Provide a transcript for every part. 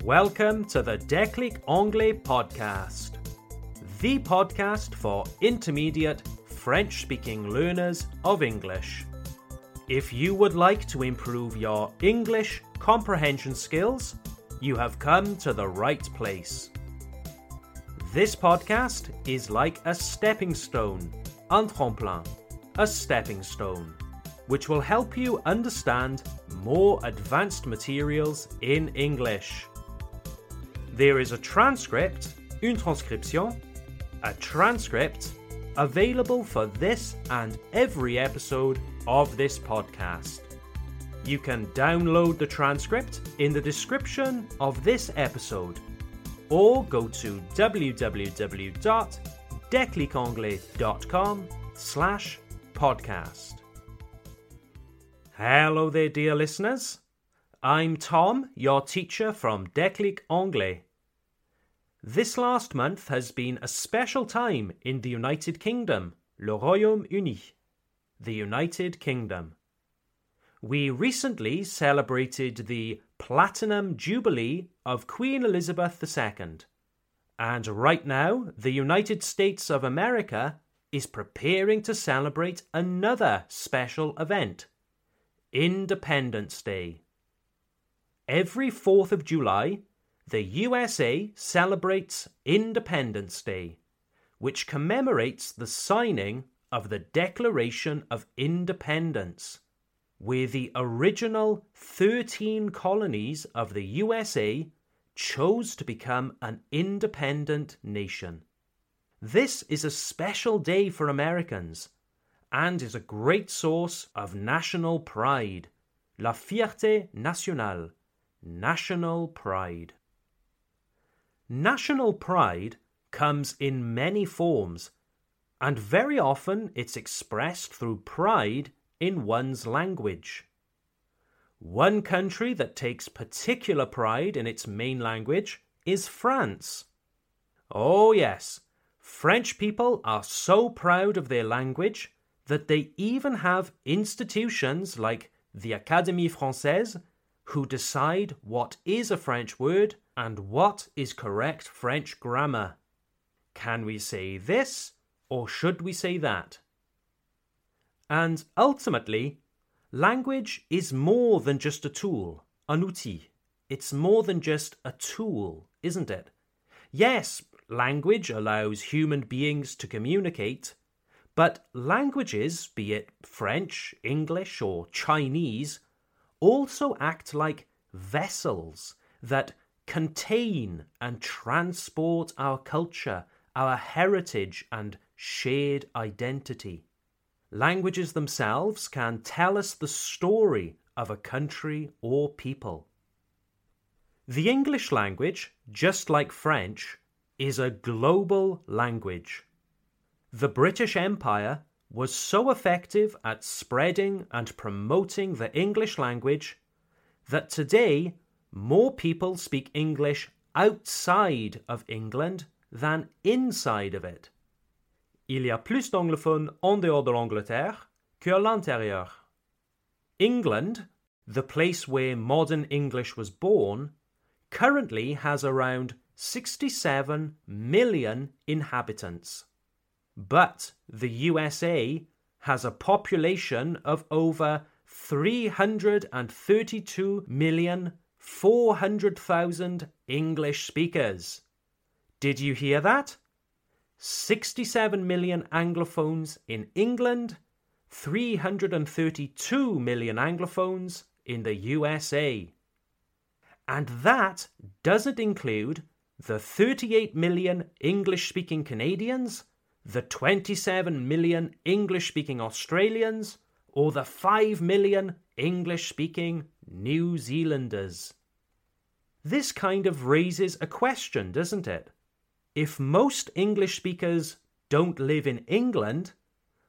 Welcome to the Déclic Anglais podcast, the podcast for intermediate French speaking learners of English. If you would like to improve your English comprehension skills, you have come to the right place. This podcast is like a stepping stone, un tremplin, a stepping stone, which will help you understand more advanced materials in English. There is a transcript, une transcription, a transcript available for this and every episode of this podcast. You can download the transcript in the description of this episode or go to www.declicanglais.com slash podcast. Hello there, dear listeners. I'm Tom, your teacher from Déclic Anglais. This last month has been a special time in the United Kingdom, le Royaume-Uni, the United Kingdom. We recently celebrated the Platinum Jubilee of Queen Elizabeth II, and right now the United States of America is preparing to celebrate another special event Independence Day. Every 4th of July, the USA celebrates Independence Day, which commemorates the signing of the Declaration of Independence, where the original 13 colonies of the USA chose to become an independent nation. This is a special day for Americans and is a great source of national pride, la fierté nationale National pride. National pride comes in many forms, and very often it's expressed through pride in one's language. One country that takes particular pride in its main language is France. Oh, yes, French people are so proud of their language that they even have institutions like the Académie Française who decide what is a French word and what is correct French grammar. Can we say this or should we say that? And ultimately, language is more than just a tool, an outil. It's more than just a tool, isn't it? Yes, language allows human beings to communicate, but languages, be it French, English, or Chinese, also act like vessels that contain and transport our culture, our heritage, and shared identity. Languages themselves can tell us the story of a country or people. The English language, just like French, is a global language. The British Empire was so effective at spreading and promoting the English language that today more people speak English outside of England than inside of it. Il y a plus d'anglophones en dehors de l'Angleterre qu'à l'intérieur. England, the place where modern English was born, currently has around 67 million inhabitants. But the USA has a population of over 332,400,000 English speakers. Did you hear that? 67 million Anglophones in England, 332 million Anglophones in the USA. And that doesn't include the 38 million English speaking Canadians the 27 million English speaking Australians or the 5 million English speaking New Zealanders? This kind of raises a question, doesn't it? If most English speakers don't live in England,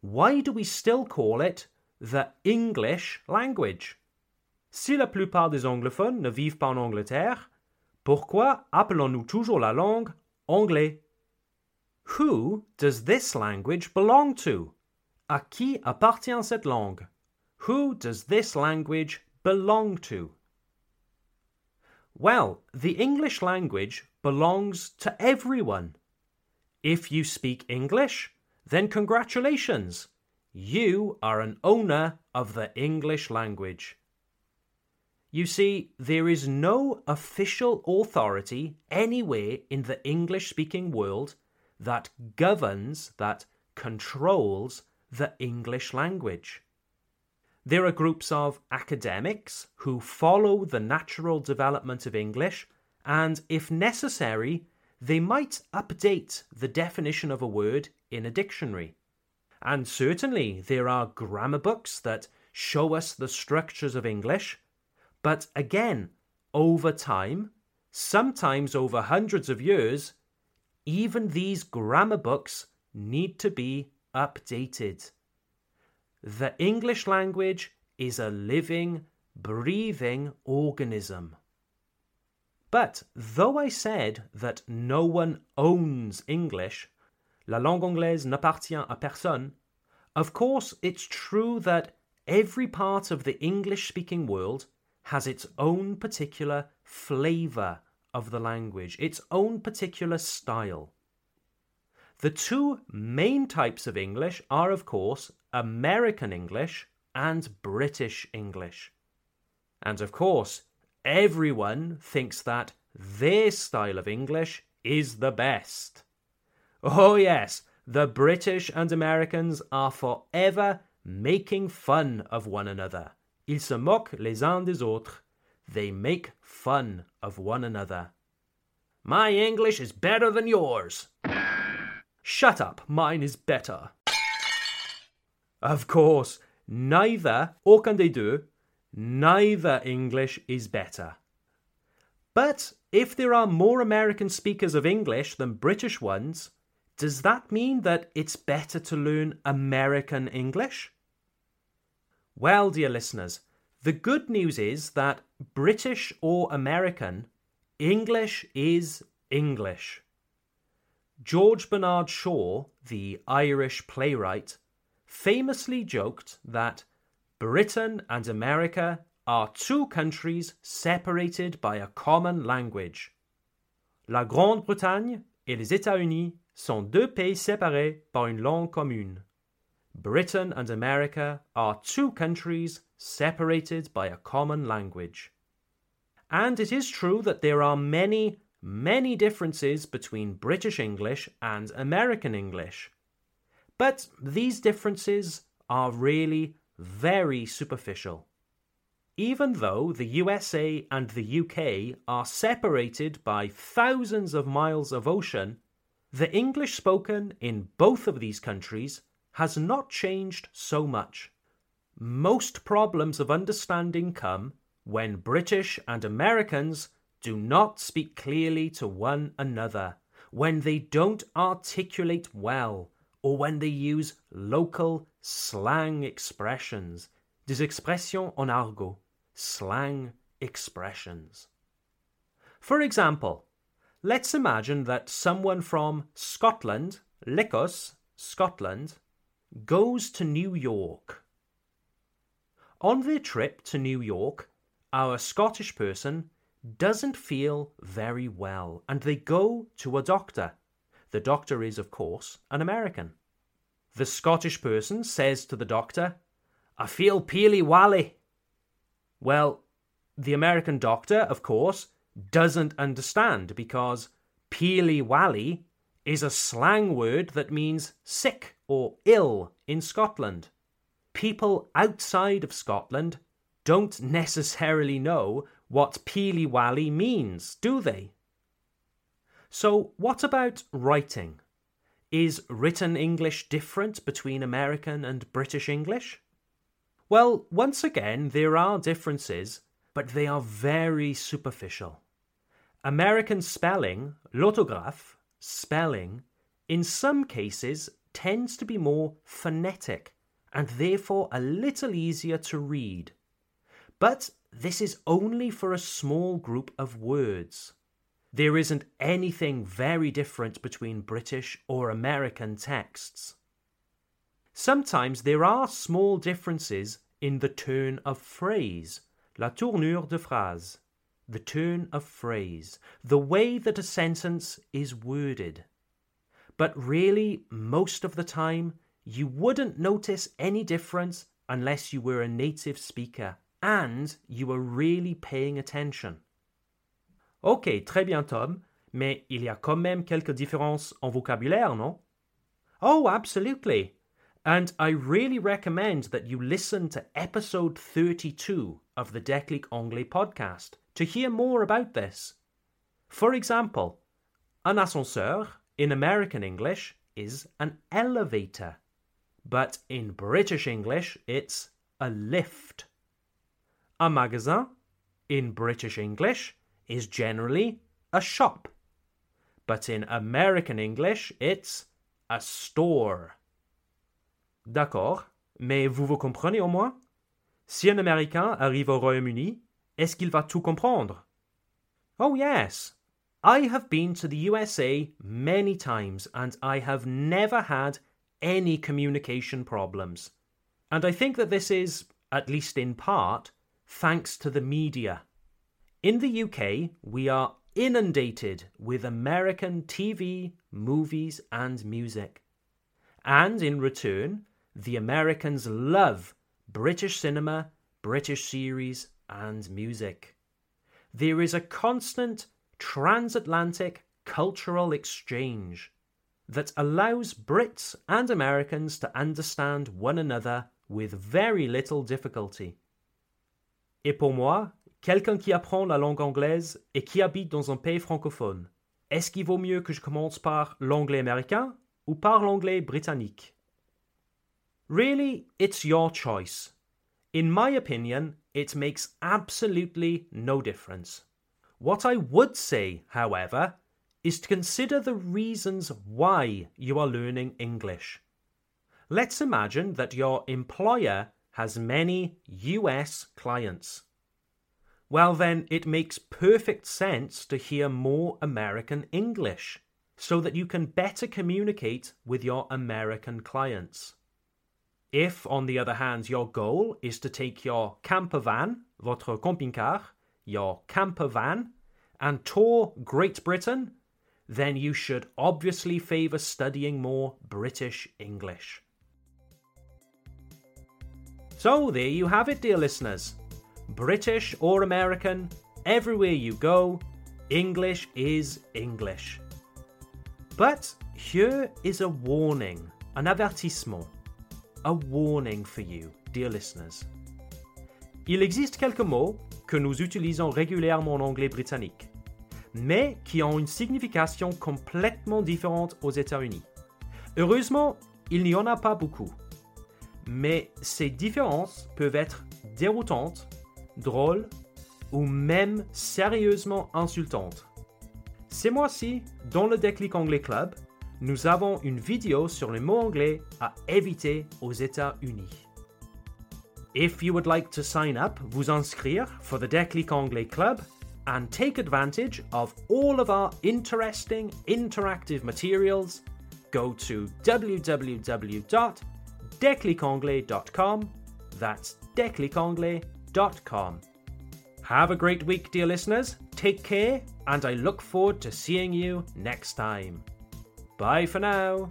why do we still call it the English language? Si la plupart des anglophones ne vivent pas en Angleterre, pourquoi appelons-nous toujours la langue anglais? Who does this language belong to? À qui appartient cette langue? Who does this language belong to? Well, the English language belongs to everyone. If you speak English, then congratulations. You are an owner of the English language. You see, there is no official authority anywhere in the English speaking world that governs, that controls the English language. There are groups of academics who follow the natural development of English, and if necessary, they might update the definition of a word in a dictionary. And certainly there are grammar books that show us the structures of English, but again, over time, sometimes over hundreds of years, even these grammar books need to be updated. The English language is a living, breathing organism. But though I said that no one owns English, la langue anglaise n'appartient à personne, of course it's true that every part of the English speaking world has its own particular flavour of the language, its own particular style. The two main types of English are, of course, American English and British English. And of course, everyone thinks that their style of English is the best. Oh, yes, the British and Americans are forever making fun of one another. Ils se moquent les uns des autres. They make fun of one another. My English is better than yours. Shut up, mine is better. Of course, neither, aucun des deux, neither English is better. But if there are more American speakers of English than British ones, does that mean that it's better to learn American English? Well, dear listeners, the good news is that British or American, English is English. George Bernard Shaw, the Irish playwright, famously joked that Britain and America are two countries separated by a common language. La Grande-Bretagne et les États-Unis sont deux pays séparés par une langue commune. Britain and America are two countries separated by a common language. And it is true that there are many, many differences between British English and American English. But these differences are really very superficial. Even though the USA and the UK are separated by thousands of miles of ocean, the English spoken in both of these countries has not changed so much. Most problems of understanding come when British and Americans do not speak clearly to one another, when they don't articulate well, or when they use local slang expressions, des expressions en argot, slang expressions. For example, let's imagine that someone from Scotland, l'Écosse, Scotland, goes to New York. On their trip to New York, our Scottish person doesn't feel very well and they go to a doctor. The doctor is, of course, an American. The Scottish person says to the doctor, I feel peely wally. Well, the American doctor, of course, doesn't understand because peely wally is a slang word that means sick or ill in Scotland. People outside of Scotland don't necessarily know what peely wally means, do they? So, what about writing? Is written English different between American and British English? Well, once again, there are differences, but they are very superficial. American spelling, l'orthographe, spelling, in some cases tends to be more phonetic and therefore a little easier to read. But this is only for a small group of words. There isn't anything very different between British or American texts. Sometimes there are small differences in the turn of phrase, la tournure de phrase. the turn of phrase, the way that a sentence is worded. But really, most of the time, you wouldn't notice any difference unless you were a native speaker and you were really paying attention. Ok, très bien, Tom, mais il y a quand même quelques différences en vocabulaire, non? Oh, absolutely. And I really recommend that you listen to episode 32 of the Déclic Anglais podcast to hear more about this. For example, un ascenseur in American English is an elevator, but in British English it's a lift. A magasin in British English is generally a shop, but in American English it's a store. D'accord, mais vous vous comprenez au moins? Si un Américain arrive au Royaume-Uni, est-ce qu'il va tout comprendre? Oh, yes. I have been to the USA many times and I have never had any communication problems. And I think that this is, at least in part, thanks to the media. In the UK, we are inundated with American TV, movies, and music. And in return, the Americans love British cinema, British series, and music. There is a constant transatlantic cultural exchange that allows Brits and Americans to understand one another with very little difficulty. Et pour moi, quelqu'un qui apprend la langue anglaise et qui habite dans un pays francophone, est-ce qu'il vaut mieux que je commence par l'anglais américain ou par l'anglais britannique? Really, it's your choice. In my opinion, it makes absolutely no difference. What I would say, however, is to consider the reasons why you are learning English. Let's imagine that your employer has many US clients. Well, then it makes perfect sense to hear more American English so that you can better communicate with your American clients. If, on the other hand, your goal is to take your camper van, votre camping-car, your camper van, and tour Great Britain, then you should obviously favour studying more British English. So, there you have it, dear listeners. British or American, everywhere you go, English is English. But here is a warning, an avertissement a warning for you, dear listeners. Il existe quelques mots que nous utilisons régulièrement en anglais britannique, mais qui ont une signification complètement différente aux États-Unis. Heureusement, il n'y en a pas beaucoup. Mais ces différences peuvent être déroutantes, drôles ou même sérieusement insultantes. Ces mois-ci, dans le Déclic Anglais Club, nous avons une vidéo sur les mots anglais à éviter aux États-Unis. If you would like to sign up, vous inscrire for the Déclic Anglais Club and take advantage of all of our interesting interactive materials, go to www.declicanglais.com. That's declicanglais.com. Have a great week, dear listeners. Take care, and I look forward to seeing you next time. Bye for now.